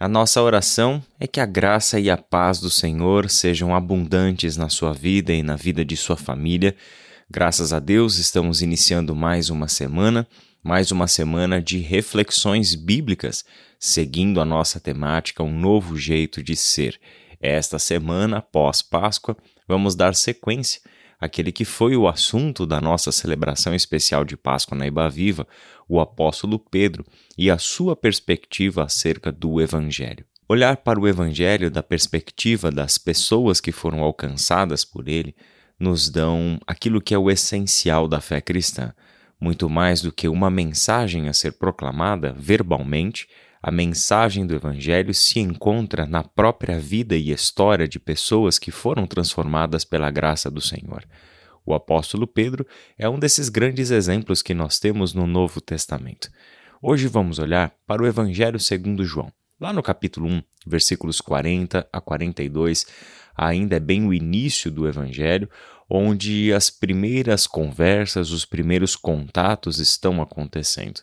A nossa oração é que a graça e a paz do Senhor sejam abundantes na sua vida e na vida de sua família. Graças a Deus, estamos iniciando mais uma semana, mais uma semana de reflexões bíblicas, seguindo a nossa temática Um Novo Jeito de Ser. Esta semana, pós Páscoa, vamos dar sequência àquele que foi o assunto da nossa celebração especial de Páscoa na Ibaviva, o apóstolo Pedro, e a sua perspectiva acerca do Evangelho. Olhar para o Evangelho da perspectiva das pessoas que foram alcançadas por ele nos dão aquilo que é o essencial da fé cristã. Muito mais do que uma mensagem a ser proclamada verbalmente, a mensagem do Evangelho se encontra na própria vida e história de pessoas que foram transformadas pela graça do Senhor. O apóstolo Pedro é um desses grandes exemplos que nós temos no Novo Testamento. Hoje vamos olhar para o Evangelho segundo João. Lá no capítulo 1, versículos 40 a 42, ainda é bem o início do Evangelho, onde as primeiras conversas, os primeiros contatos estão acontecendo.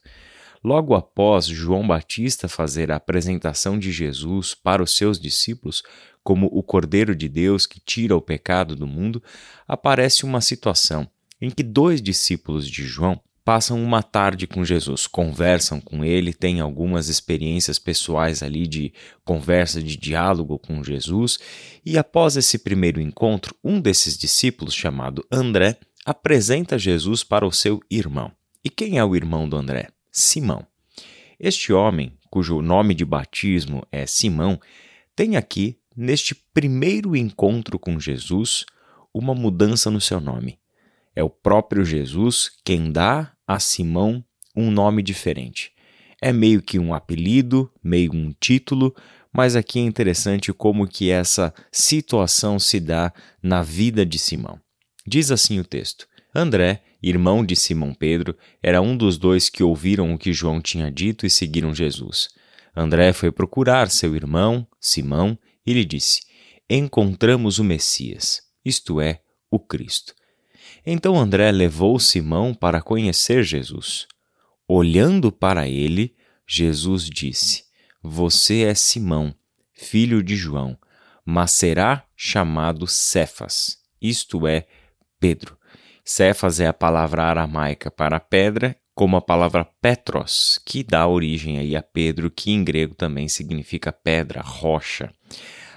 Logo após João Batista fazer a apresentação de Jesus para os seus discípulos como o Cordeiro de Deus que tira o pecado do mundo, aparece uma situação em que dois discípulos de João passam uma tarde com Jesus, conversam com ele, têm algumas experiências pessoais ali de conversa, de diálogo com Jesus, e após esse primeiro encontro, um desses discípulos, chamado André, apresenta Jesus para o seu irmão. E quem é o irmão do André? Simão. Este homem, cujo nome de batismo é Simão, tem aqui, neste primeiro encontro com Jesus, uma mudança no seu nome. É o próprio Jesus quem dá a Simão um nome diferente. É meio que um apelido, meio um título, mas aqui é interessante como que essa situação se dá na vida de Simão. Diz assim o texto: André irmão de Simão Pedro, era um dos dois que ouviram o que João tinha dito e seguiram Jesus. André foi procurar seu irmão, Simão, e lhe disse: Encontramos o Messias, isto é, o Cristo. Então André levou Simão para conhecer Jesus. Olhando para ele, Jesus disse: Você é Simão, filho de João, mas será chamado Cefas, isto é, Pedro. Cefas é a palavra aramaica para pedra, como a palavra Petros, que dá origem aí a Pedro, que em grego também significa pedra, rocha.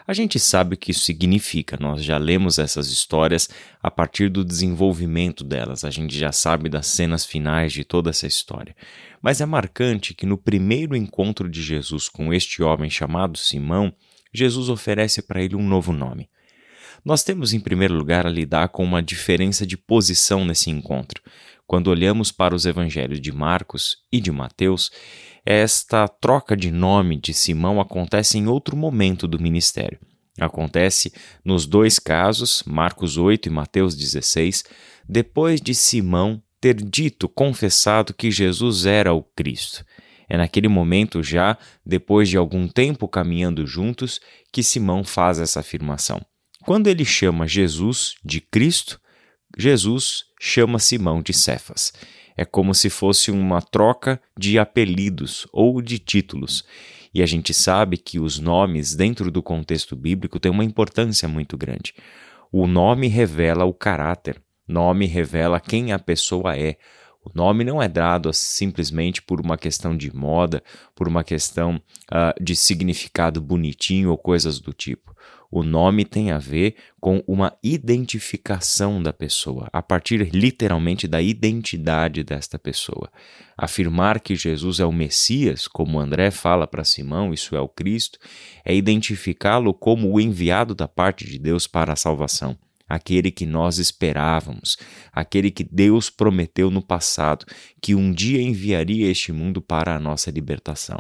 A gente sabe o que isso significa, nós já lemos essas histórias a partir do desenvolvimento delas, a gente já sabe das cenas finais de toda essa história. Mas é marcante que no primeiro encontro de Jesus com este homem chamado Simão, Jesus oferece para ele um novo nome. Nós temos, em primeiro lugar, a lidar com uma diferença de posição nesse encontro. Quando olhamos para os evangelhos de Marcos e de Mateus, esta troca de nome de Simão acontece em outro momento do ministério. Acontece nos dois casos, Marcos 8 e Mateus 16, depois de Simão ter dito, confessado que Jesus era o Cristo. É naquele momento, já depois de algum tempo caminhando juntos, que Simão faz essa afirmação. Quando ele chama Jesus de Cristo, Jesus chama Simão de Cefas. É como se fosse uma troca de apelidos ou de títulos. E a gente sabe que os nomes, dentro do contexto bíblico, têm uma importância muito grande. O nome revela o caráter, nome revela quem a pessoa é. O nome não é dado simplesmente por uma questão de moda, por uma questão uh, de significado bonitinho ou coisas do tipo. O nome tem a ver com uma identificação da pessoa, a partir literalmente da identidade desta pessoa. Afirmar que Jesus é o Messias, como André fala para Simão, isso é o Cristo, é identificá-lo como o enviado da parte de Deus para a salvação aquele que nós esperávamos, aquele que Deus prometeu no passado que um dia enviaria este mundo para a nossa libertação.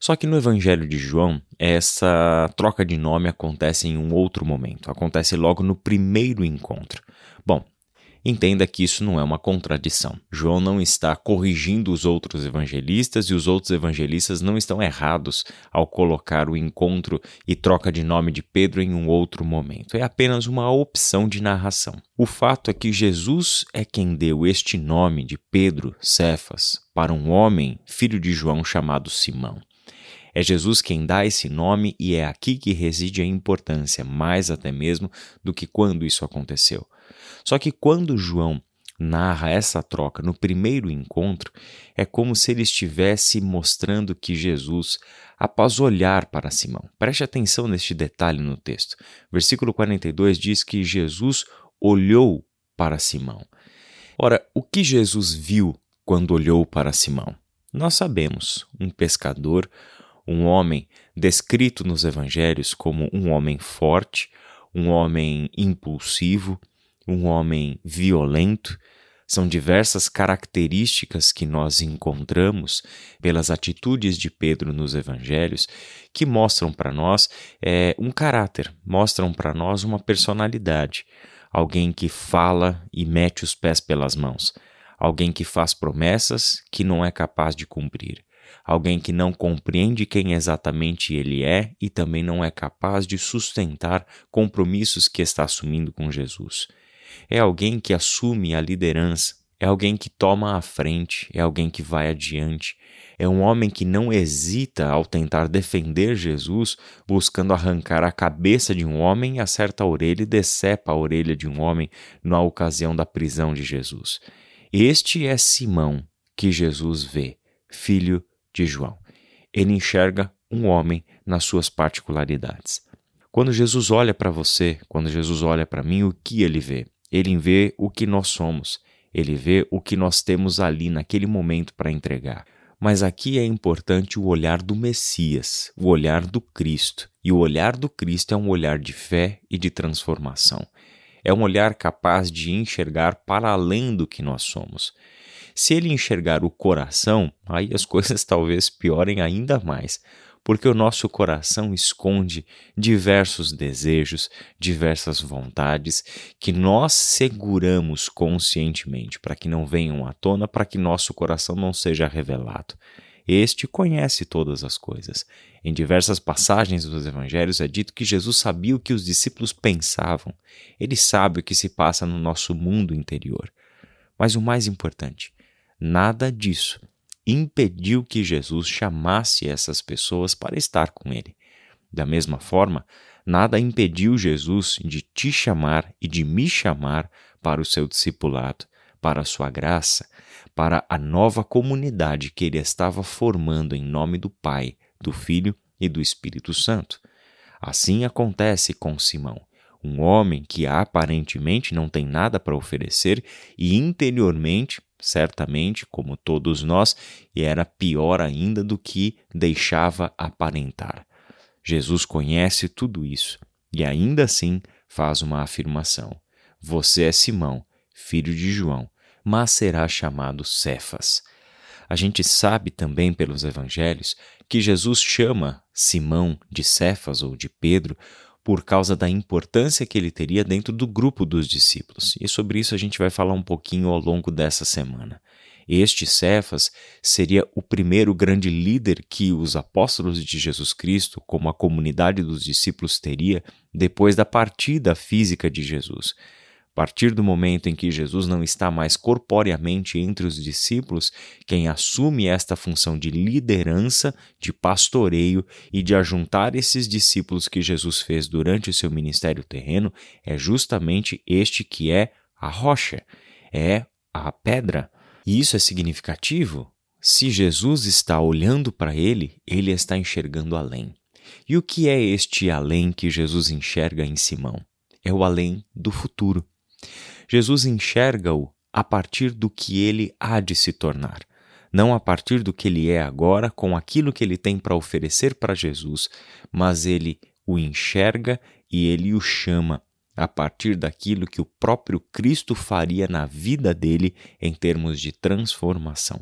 Só que no Evangelho de João, essa troca de nome acontece em um outro momento, acontece logo no primeiro encontro. Bom, entenda que isso não é uma contradição. João não está corrigindo os outros evangelistas e os outros evangelistas não estão errados ao colocar o encontro e troca de nome de Pedro em um outro momento. É apenas uma opção de narração. O fato é que Jesus é quem deu este nome de Pedro, Cefas, para um homem, filho de João chamado Simão. É Jesus quem dá esse nome e é aqui que reside a importância, mais até mesmo do que quando isso aconteceu. Só que quando João narra essa troca no primeiro encontro, é como se ele estivesse mostrando que Jesus, após olhar para Simão, preste atenção neste detalhe no texto. Versículo 42 diz que Jesus olhou para Simão. Ora, o que Jesus viu quando olhou para Simão? Nós sabemos, um pescador, um homem descrito nos evangelhos como um homem forte, um homem impulsivo, um homem violento. São diversas características que nós encontramos pelas atitudes de Pedro nos evangelhos que mostram para nós é, um caráter, mostram para nós uma personalidade. Alguém que fala e mete os pés pelas mãos. Alguém que faz promessas que não é capaz de cumprir. Alguém que não compreende quem exatamente ele é e também não é capaz de sustentar compromissos que está assumindo com Jesus é alguém que assume a liderança, é alguém que toma a frente, é alguém que vai adiante, é um homem que não hesita ao tentar defender Jesus, buscando arrancar a cabeça de um homem, acerta a orelha e decepa a orelha de um homem na ocasião da prisão de Jesus. Este é Simão que Jesus vê, filho de João. Ele enxerga um homem nas suas particularidades. Quando Jesus olha para você, quando Jesus olha para mim, o que ele vê? Ele vê o que nós somos, ele vê o que nós temos ali naquele momento para entregar. Mas aqui é importante o olhar do Messias, o olhar do Cristo. E o olhar do Cristo é um olhar de fé e de transformação. É um olhar capaz de enxergar para além do que nós somos. Se ele enxergar o coração, aí as coisas talvez piorem ainda mais, porque o nosso coração esconde diversos desejos, diversas vontades que nós seguramos conscientemente para que não venham à tona, para que nosso coração não seja revelado. Este conhece todas as coisas. Em diversas passagens dos evangelhos é dito que Jesus sabia o que os discípulos pensavam. Ele sabe o que se passa no nosso mundo interior. Mas o mais importante, nada disso impediu que Jesus chamasse essas pessoas para estar com ele. Da mesma forma, nada impediu Jesus de te chamar e de me chamar para o seu discipulado, para a sua graça, para a nova comunidade que ele estava formando em nome do Pai, do Filho e do Espírito Santo. Assim acontece com Simão, um homem que aparentemente não tem nada para oferecer e interiormente certamente, como todos nós, e era pior ainda do que deixava aparentar. Jesus conhece tudo isso e ainda assim faz uma afirmação: Você é Simão, filho de João, mas será chamado Cefas. A gente sabe também pelos evangelhos que Jesus chama Simão de Cefas ou de Pedro por causa da importância que ele teria dentro do grupo dos discípulos. E sobre isso a gente vai falar um pouquinho ao longo dessa semana. Este Cefas seria o primeiro grande líder que os apóstolos de Jesus Cristo, como a comunidade dos discípulos, teria depois da partida física de Jesus partir do momento em que Jesus não está mais corporeamente entre os discípulos, quem assume esta função de liderança, de pastoreio e de ajuntar esses discípulos que Jesus fez durante o seu ministério terreno é justamente este que é a rocha, é a pedra. E isso é significativo? Se Jesus está olhando para ele, ele está enxergando além. E o que é este além que Jesus enxerga em Simão? É o além do futuro. Jesus enxerga-o a partir do que ele há de se tornar, não a partir do que ele é agora, com aquilo que ele tem para oferecer para Jesus, mas ele o enxerga e ele o chama a partir daquilo que o próprio Cristo faria na vida dele em termos de transformação.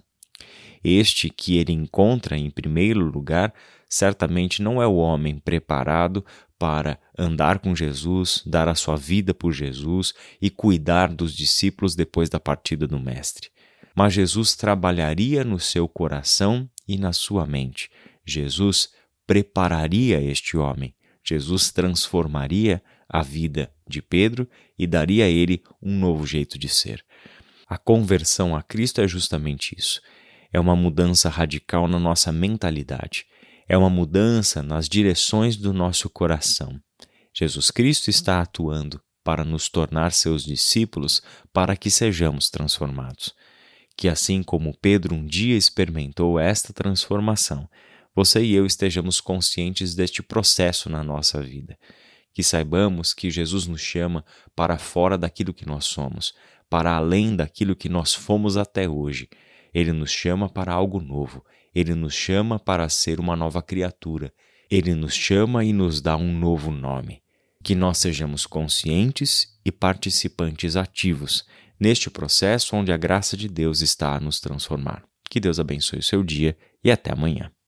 Este que ele encontra em primeiro lugar certamente não é o homem preparado para andar com Jesus, dar a sua vida por Jesus e cuidar dos discípulos depois da partida do Mestre. Mas Jesus trabalharia no seu coração e na sua mente. Jesus prepararia este homem. Jesus transformaria a vida de Pedro e daria a ele um novo jeito de ser. A conversão a Cristo é justamente isso. É uma mudança radical na nossa mentalidade é uma mudança nas direções do nosso coração. Jesus Cristo está atuando para nos tornar seus discípulos, para que sejamos transformados. Que assim como Pedro um dia experimentou esta transformação, você e eu estejamos conscientes deste processo na nossa vida. Que saibamos que Jesus nos chama para fora daquilo que nós somos, para além daquilo que nós fomos até hoje. Ele nos chama para algo novo, ele nos chama para ser uma nova criatura, ele nos chama e nos dá um novo nome. Que nós sejamos conscientes e participantes ativos neste processo onde a graça de Deus está a nos transformar. Que Deus abençoe o seu dia e até amanhã.